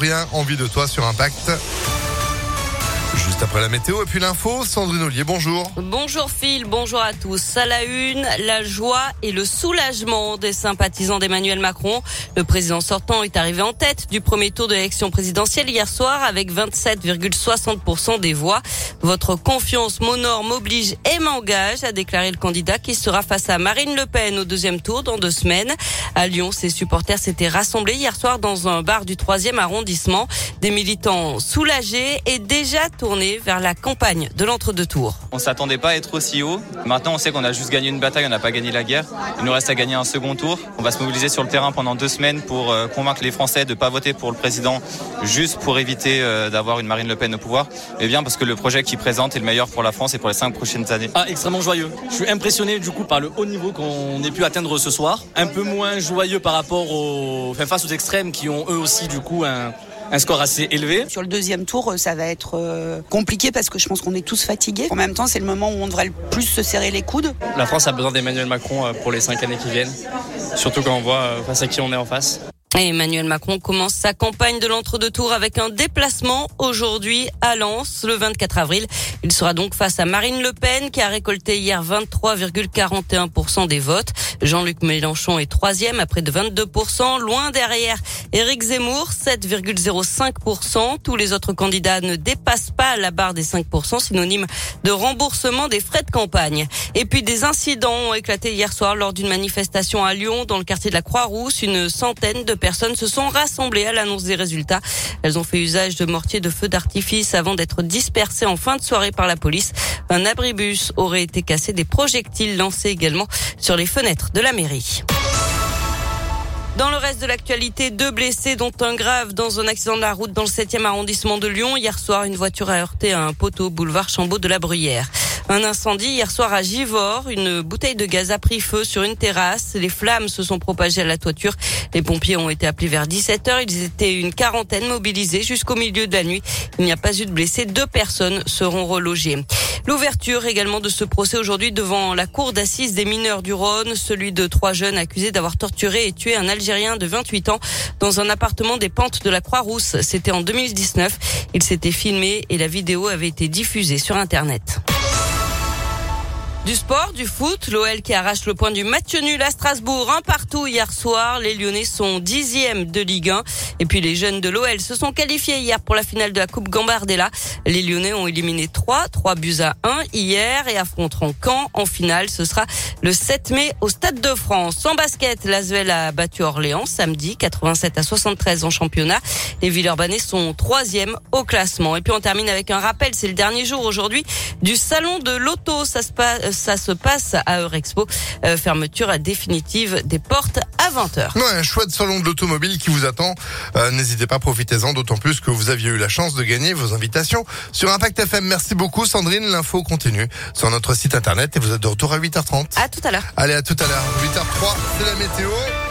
Rien envie de toi sur Impact. Juste après la météo et puis l'info, Sandrine Ollier, bonjour. Bonjour Phil, bonjour à tous. À la une, la joie et le soulagement des sympathisants d'Emmanuel Macron. Le président sortant est arrivé en tête du premier tour de l'élection présidentielle hier soir avec 27,60% des voix. Votre confiance m'honore, m'oblige et m'engage, a déclaré le candidat qui sera face à Marine Le Pen au deuxième tour dans deux semaines. À Lyon, ses supporters s'étaient rassemblés hier soir dans un bar du troisième arrondissement. Des militants soulagés et déjà vers la campagne de l'entre-deux tours. On s'attendait pas à être aussi haut. Maintenant, on sait qu'on a juste gagné une bataille, on n'a pas gagné la guerre. Il nous reste à gagner un second tour. On va se mobiliser sur le terrain pendant deux semaines pour euh, convaincre les Français de ne pas voter pour le président juste pour éviter euh, d'avoir une Marine Le Pen au pouvoir. Et bien parce que le projet qu'il présente est le meilleur pour la France et pour les cinq prochaines années. Ah, extrêmement joyeux. Je suis impressionné du coup par le haut niveau qu'on ait pu atteindre ce soir. Un peu moins joyeux par rapport aux, enfin, face aux extrêmes qui ont eux aussi du coup un, un score assez élevé. Sur le deuxième tour, ça va être euh, compliqué parce que je pense qu'on est tous fatigués. En même temps, c'est le moment où on devrait le plus se serrer les coudes. La France a besoin d'Emmanuel Macron euh, pour les cinq années qui viennent, surtout quand on voit euh, face à qui on est en face. Emmanuel Macron commence sa campagne de l'entre-deux tours avec un déplacement aujourd'hui à Lens le 24 avril. Il sera donc face à Marine Le Pen qui a récolté hier 23,41% des votes. Jean-Luc Mélenchon est troisième à près de 22%. Loin derrière, Éric Zemmour, 7,05%. Tous les autres candidats ne dépassent pas la barre des 5%, synonyme de remboursement des frais de campagne. Et puis des incidents ont éclaté hier soir lors d'une manifestation à Lyon dans le quartier de la Croix-Rousse. Une centaine de personnes se sont rassemblées à l'annonce des résultats. Elles ont fait usage de mortiers de feu d'artifice avant d'être dispersées en fin de soirée par la police. Un abribus aurait été cassé, des projectiles lancés également sur les fenêtres de la mairie. Dans le reste de l'actualité, deux blessés, dont un grave dans un accident de la route dans le 7e arrondissement de Lyon. Hier soir, une voiture a heurté un poteau boulevard Chambaud de la Bruyère. Un incendie hier soir à Givors. Une bouteille de gaz a pris feu sur une terrasse. Les flammes se sont propagées à la toiture. Les pompiers ont été appelés vers 17 heures. Ils étaient une quarantaine mobilisés jusqu'au milieu de la nuit. Il n'y a pas eu de blessés. Deux personnes seront relogées. L'ouverture également de ce procès aujourd'hui devant la cour d'assises des mineurs du Rhône, celui de trois jeunes accusés d'avoir torturé et tué un Algérien de 28 ans dans un appartement des pentes de la Croix-Rousse. C'était en 2019. Il s'était filmé et la vidéo avait été diffusée sur Internet. Du sport, du foot, l'OL qui arrache le point du match nul à Strasbourg, un partout hier soir. Les Lyonnais sont dixièmes de Ligue 1. Et puis les jeunes de l'OL se sont qualifiés hier pour la finale de la Coupe Gambardella. Les Lyonnais ont éliminé 3, 3 buts à 1 hier et affronteront Caen en finale. Ce sera le 7 mai au Stade de France. En basket, l'Asvel a battu Orléans samedi, 87 à 73 en championnat. Les Villeurbanais sont troisième au classement. Et puis on termine avec un rappel, c'est le dernier jour aujourd'hui du salon de l'auto. Ça se passe ça se passe à Eurexpo. Euh, fermeture définitive des portes à 20h. Ouais, un chouette salon de l'automobile qui vous attend. Euh, N'hésitez pas, profitez-en, d'autant plus que vous aviez eu la chance de gagner vos invitations sur Impact FM. Merci beaucoup Sandrine, l'info continue sur notre site internet et vous êtes de retour à 8h30. À tout à l'heure. Allez, à tout à l'heure. 8h03, c'est la météo.